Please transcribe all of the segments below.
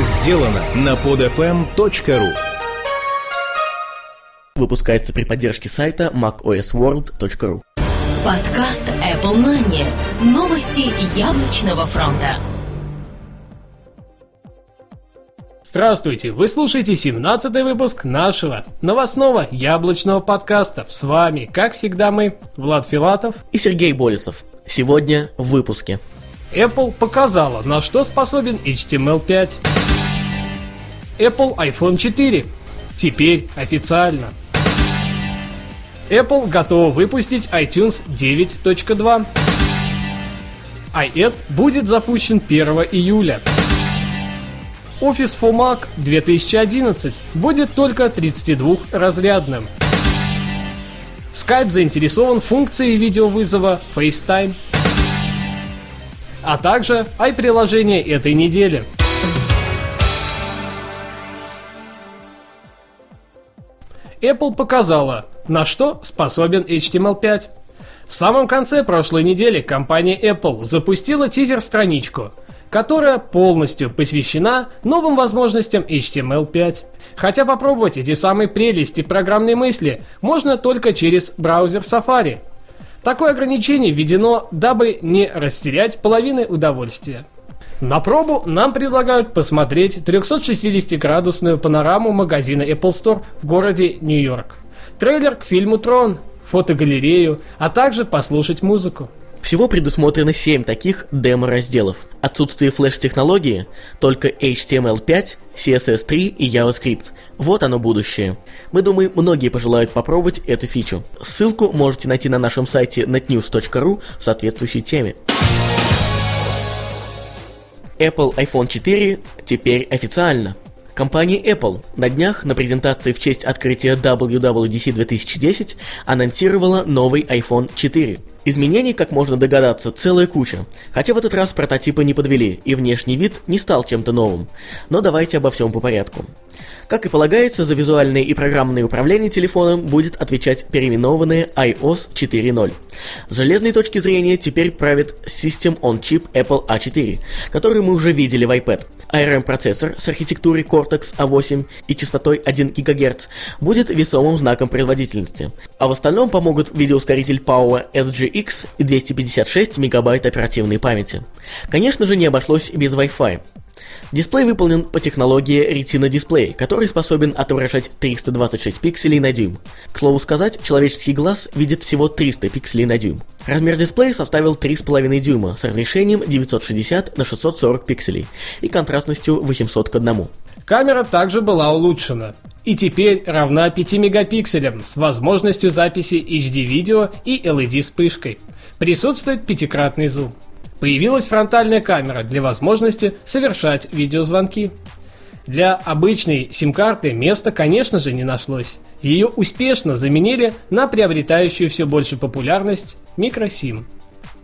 сделано на podfm.ru Выпускается при поддержке сайта macosworld.ru Подкаст Apple Money. Новости яблочного фронта. Здравствуйте! Вы слушаете 17-й выпуск нашего новостного яблочного подкаста. С вами, как всегда, мы, Влад Филатов. И Сергей Болесов. Сегодня в выпуске. Apple показала, на что способен HTML5. Apple iPhone 4. Теперь официально. Apple готова выпустить iTunes 9.2. iAd будет запущен 1 июля. Office for Mac 2011 будет только 32-разрядным. Skype заинтересован функцией видеовызова FaceTime. А также i-приложение этой недели. Apple показала, на что способен HTML5. В самом конце прошлой недели компания Apple запустила тизер-страничку, которая полностью посвящена новым возможностям HTML5. Хотя попробовать эти самые прелести программной мысли можно только через браузер Safari. Такое ограничение введено, дабы не растерять половины удовольствия. На пробу нам предлагают посмотреть 360-градусную панораму магазина Apple Store в городе Нью-Йорк, трейлер к фильму «Трон», фотогалерею, а также послушать музыку. Всего предусмотрено 7 таких демо-разделов. Отсутствие флеш-технологии, только HTML5, CSS3 и JavaScript. Вот оно будущее. Мы думаем, многие пожелают попробовать эту фичу. Ссылку можете найти на нашем сайте netnews.ru в соответствующей теме. Apple iPhone 4 теперь официально. Компания Apple на днях на презентации в честь открытия WWDC 2010 анонсировала новый iPhone 4. Изменений, как можно догадаться, целая куча. Хотя в этот раз прототипы не подвели, и внешний вид не стал чем-то новым. Но давайте обо всем по порядку. Как и полагается, за визуальное и программное управление телефоном будет отвечать переименованная iOS 4.0. С железной точки зрения теперь правит System on Chip Apple A4, который мы уже видели в iPad. ARM-процессор с архитектурой Cortex A8 и частотой 1 ГГц будет весомым знаком производительности. А в остальном помогут видеоускоритель Power SGX и 256 мегабайт оперативной памяти. Конечно же не обошлось без Wi-Fi. Дисплей выполнен по технологии Retina Display, который способен отображать 326 пикселей на дюйм. К слову сказать, человеческий глаз видит всего 300 пикселей на дюйм. Размер дисплея составил 3,5 дюйма с разрешением 960 на 640 пикселей и контрастностью 800 к 1. Камера также была улучшена и теперь равна 5 мегапикселям с возможностью записи HD-видео и LED-вспышкой. Присутствует пятикратный зум. Появилась фронтальная камера для возможности совершать видеозвонки. Для обычной сим-карты места, конечно же, не нашлось. Ее успешно заменили на приобретающую все больше популярность микросим.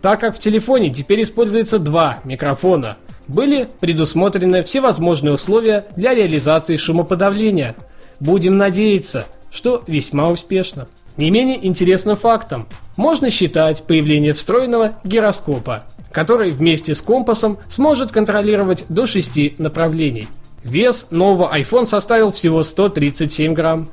Так как в телефоне теперь используется два микрофона, были предусмотрены всевозможные условия для реализации шумоподавления. Будем надеяться, что весьма успешно. Не менее интересным фактом можно считать появление встроенного гироскопа, который вместе с компасом сможет контролировать до 6 направлений. Вес нового iPhone составил всего 137 грамм.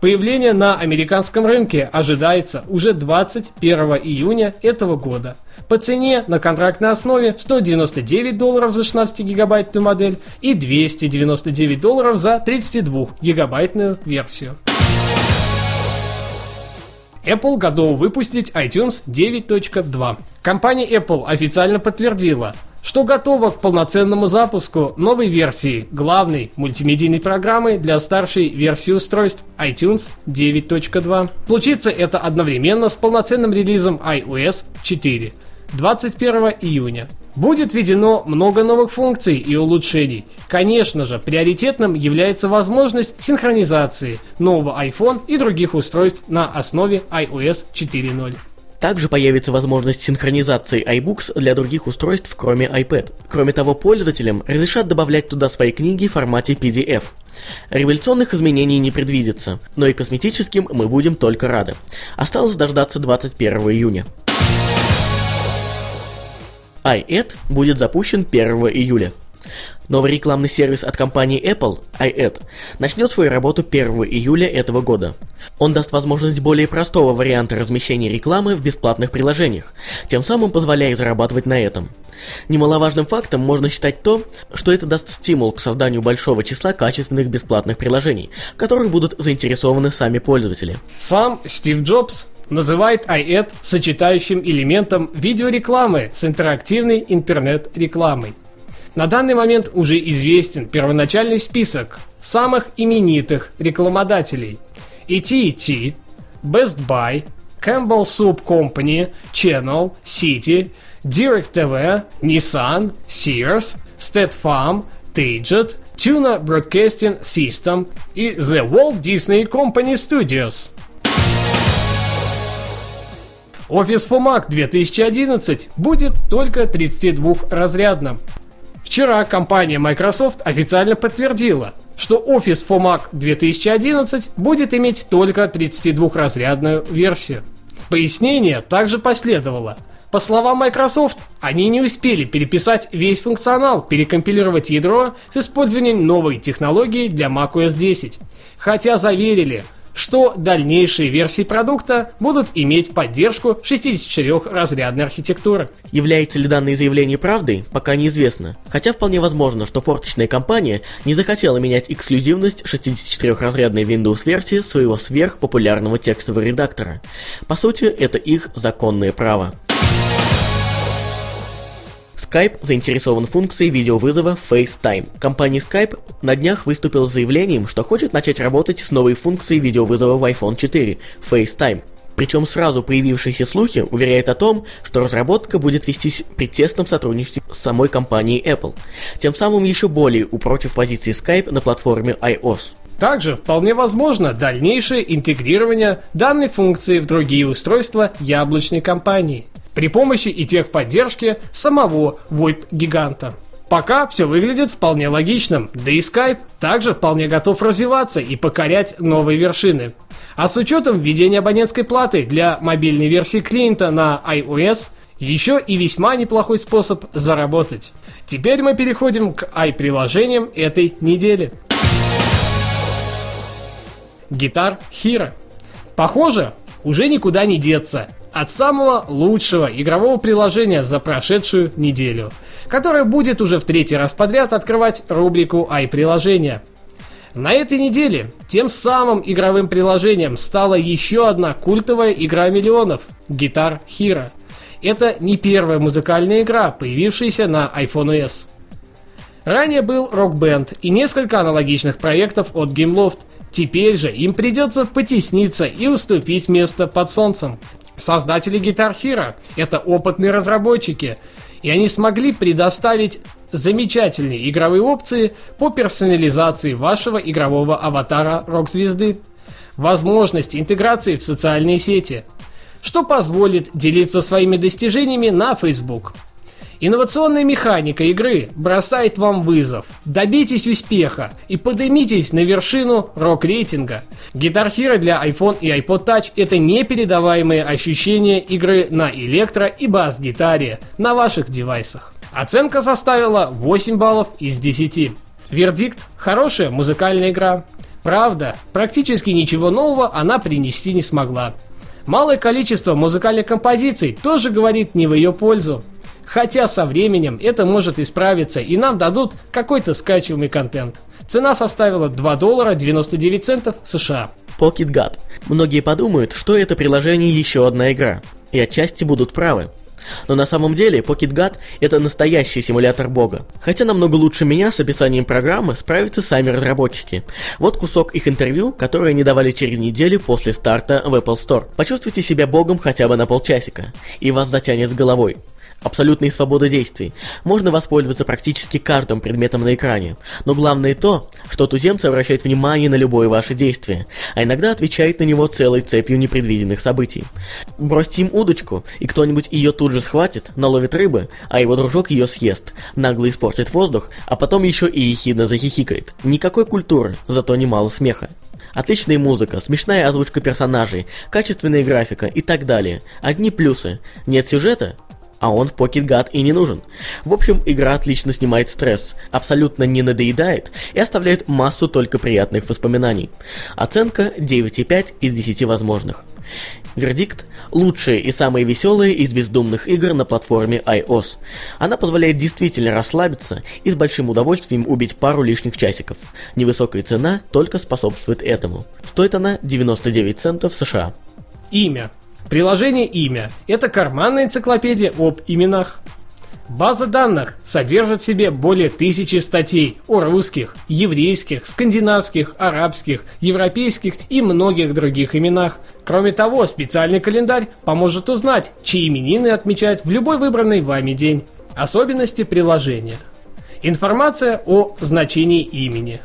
Появление на американском рынке ожидается уже 21 июня этого года. По цене на контрактной основе 199 долларов за 16-гигабайтную модель и 299 долларов за 32-гигабайтную версию. Apple готова выпустить iTunes 9.2. Компания Apple официально подтвердила, что готова к полноценному запуску новой версии главной мультимедийной программы для старшей версии устройств iTunes 9.2. Случится это одновременно с полноценным релизом iOS 4 21 июня. Будет введено много новых функций и улучшений. Конечно же, приоритетным является возможность синхронизации нового iPhone и других устройств на основе iOS 4.0. Также появится возможность синхронизации iBooks для других устройств, кроме iPad. Кроме того, пользователям разрешат добавлять туда свои книги в формате PDF. Революционных изменений не предвидится, но и косметическим мы будем только рады. Осталось дождаться 21 июня iAd будет запущен 1 июля. Новый рекламный сервис от компании Apple, iAd, начнет свою работу 1 июля этого года. Он даст возможность более простого варианта размещения рекламы в бесплатных приложениях, тем самым позволяя зарабатывать на этом. Немаловажным фактом можно считать то, что это даст стимул к созданию большого числа качественных бесплатных приложений, в которых будут заинтересованы сами пользователи. Сам Стив Джобс называет iAd сочетающим элементом видеорекламы с интерактивной интернет-рекламой. На данный момент уже известен первоначальный список самых именитых рекламодателей. AT&T, Best Buy, Campbell Soup Company, Channel, City, DirecTV, Nissan, Sears, State Farm, Taget, Tuna Broadcasting System и The Walt Disney Company Studios. For Mac 2011 будет только 32-разрядным. Вчера компания Microsoft официально подтвердила, что Office for Mac 2011 будет иметь только 32-разрядную версию. Пояснение также последовало. По словам Microsoft, они не успели переписать весь функционал, перекомпилировать ядро с использованием новой технологии для macOS 10, хотя заверили, что дальнейшие версии продукта будут иметь поддержку 64-разрядной архитектуры. Является ли данное заявление правдой, пока неизвестно. Хотя вполне возможно, что форточная компания не захотела менять эксклюзивность 64-разрядной Windows-версии своего сверхпопулярного текстового редактора. По сути, это их законное право. Skype заинтересован функцией видеовызова FaceTime. Компания Skype на днях выступила с заявлением, что хочет начать работать с новой функцией видеовызова в iPhone 4 FaceTime. Причем сразу появившиеся слухи уверяют о том, что разработка будет вестись при тесном сотрудничестве с самой компанией Apple, тем самым еще более упрочив позиции Skype на платформе iOS. Также вполне возможно дальнейшее интегрирование данной функции в другие устройства яблочной компании при помощи и техподдержки самого VoIP-гиганта. Пока все выглядит вполне логичным, да и Skype также вполне готов развиваться и покорять новые вершины. А с учетом введения абонентской платы для мобильной версии клиента на iOS, еще и весьма неплохой способ заработать. Теперь мы переходим к i-приложениям этой недели. Guitar Hero. Похоже, уже никуда не деться от самого лучшего игрового приложения за прошедшую неделю, которое будет уже в третий раз подряд открывать рубрику «Ай-приложения». На этой неделе тем самым игровым приложением стала еще одна культовая игра миллионов – Guitar Hero. Это не первая музыкальная игра, появившаяся на iPhone OS. Ранее был Rock Band и несколько аналогичных проектов от GameLoft. Теперь же им придется потесниться и уступить место под солнцем. Создатели Guitar Hero — это опытные разработчики, и они смогли предоставить замечательные игровые опции по персонализации вашего игрового аватара рок-звезды, возможность интеграции в социальные сети, что позволит делиться своими достижениями на Facebook – Инновационная механика игры бросает вам вызов. Добейтесь успеха и поднимитесь на вершину рок-рейтинга. Guitar Hero для iPhone и iPod Touch это непередаваемые ощущения игры на электро и бас-гитаре на ваших девайсах. Оценка составила 8 баллов из 10. Вердикт – хорошая музыкальная игра. Правда, практически ничего нового она принести не смогла. Малое количество музыкальных композиций тоже говорит не в ее пользу. Хотя со временем это может исправиться и нам дадут какой-то скачиваемый контент. Цена составила 2 доллара 99 центов США. Pocket God. Многие подумают, что это приложение еще одна игра. И отчасти будут правы. Но на самом деле Pocket God это настоящий симулятор бога. Хотя намного лучше меня с описанием программы справятся сами разработчики. Вот кусок их интервью, которое они давали через неделю после старта в Apple Store. Почувствуйте себя богом хотя бы на полчасика, и вас затянет с головой абсолютной свободы действий. Можно воспользоваться практически каждым предметом на экране. Но главное то, что туземцы обращают внимание на любое ваше действие, а иногда отвечает на него целой цепью непредвиденных событий. Бросьте им удочку, и кто-нибудь ее тут же схватит, наловит рыбы, а его дружок ее съест, нагло испортит воздух, а потом еще и ехидно захихикает. Никакой культуры, зато немало смеха. Отличная музыка, смешная озвучка персонажей, качественная графика и так далее. Одни плюсы. Нет сюжета? А он в Pocket Guard и не нужен. В общем, игра отлично снимает стресс, абсолютно не надоедает и оставляет массу только приятных воспоминаний. Оценка 9,5 из 10 возможных. Вердикт – лучшая и самая веселая из бездумных игр на платформе iOS. Она позволяет действительно расслабиться и с большим удовольствием убить пару лишних часиков. Невысокая цена только способствует этому. Стоит она 99 центов США. Имя. Приложение «Имя» — это карманная энциклопедия об именах. База данных содержит в себе более тысячи статей о русских, еврейских, скандинавских, арабских, европейских и многих других именах. Кроме того, специальный календарь поможет узнать, чьи именины отмечают в любой выбранный вами день. Особенности приложения. Информация о значении имени.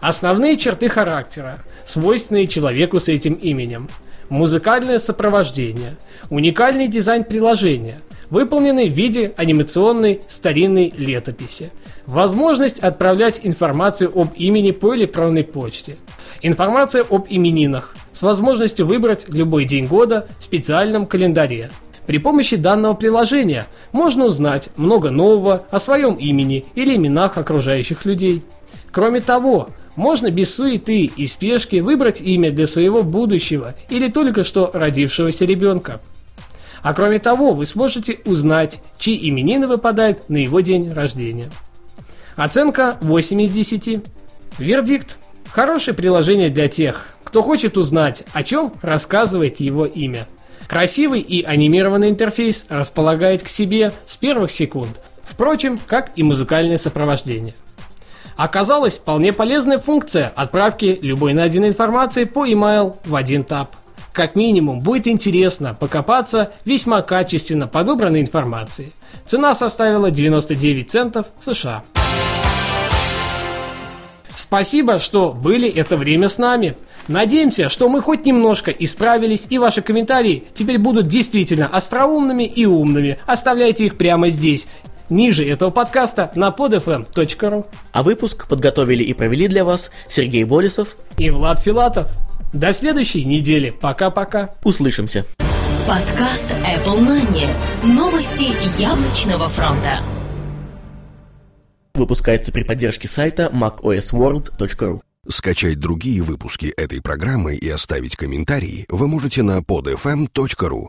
Основные черты характера, свойственные человеку с этим именем. Музыкальное сопровождение. Уникальный дизайн приложения – выполненный в виде анимационной старинной летописи. Возможность отправлять информацию об имени по электронной почте. Информация об именинах с возможностью выбрать любой день года в специальном календаре. При помощи данного приложения можно узнать много нового о своем имени или именах окружающих людей. Кроме того, можно без суеты и спешки выбрать имя для своего будущего или только что родившегося ребенка. А кроме того, вы сможете узнать, чьи именины выпадают на его день рождения. Оценка 8 из 10. Вердикт. Хорошее приложение для тех, кто хочет узнать, о чем рассказывает его имя. Красивый и анимированный интерфейс располагает к себе с первых секунд, впрочем, как и музыкальное сопровождение. Оказалась вполне полезная функция отправки любой найденной информации по email в один тап – как минимум будет интересно покопаться весьма качественно подобранной информации. Цена составила 99 центов США. Спасибо, что были это время с нами. Надеемся, что мы хоть немножко исправились, и ваши комментарии теперь будут действительно остроумными и умными. Оставляйте их прямо здесь, ниже этого подкаста на podfm.ru. А выпуск подготовили и провели для вас Сергей Болесов и Влад Филатов. До следующей недели. Пока-пока. Услышимся. Подкаст Apple Money. Новости яблочного фронта. Выпускается при поддержке сайта macosworld.ru. Скачать другие выпуски этой программы и оставить комментарии вы можете на podfm.ru.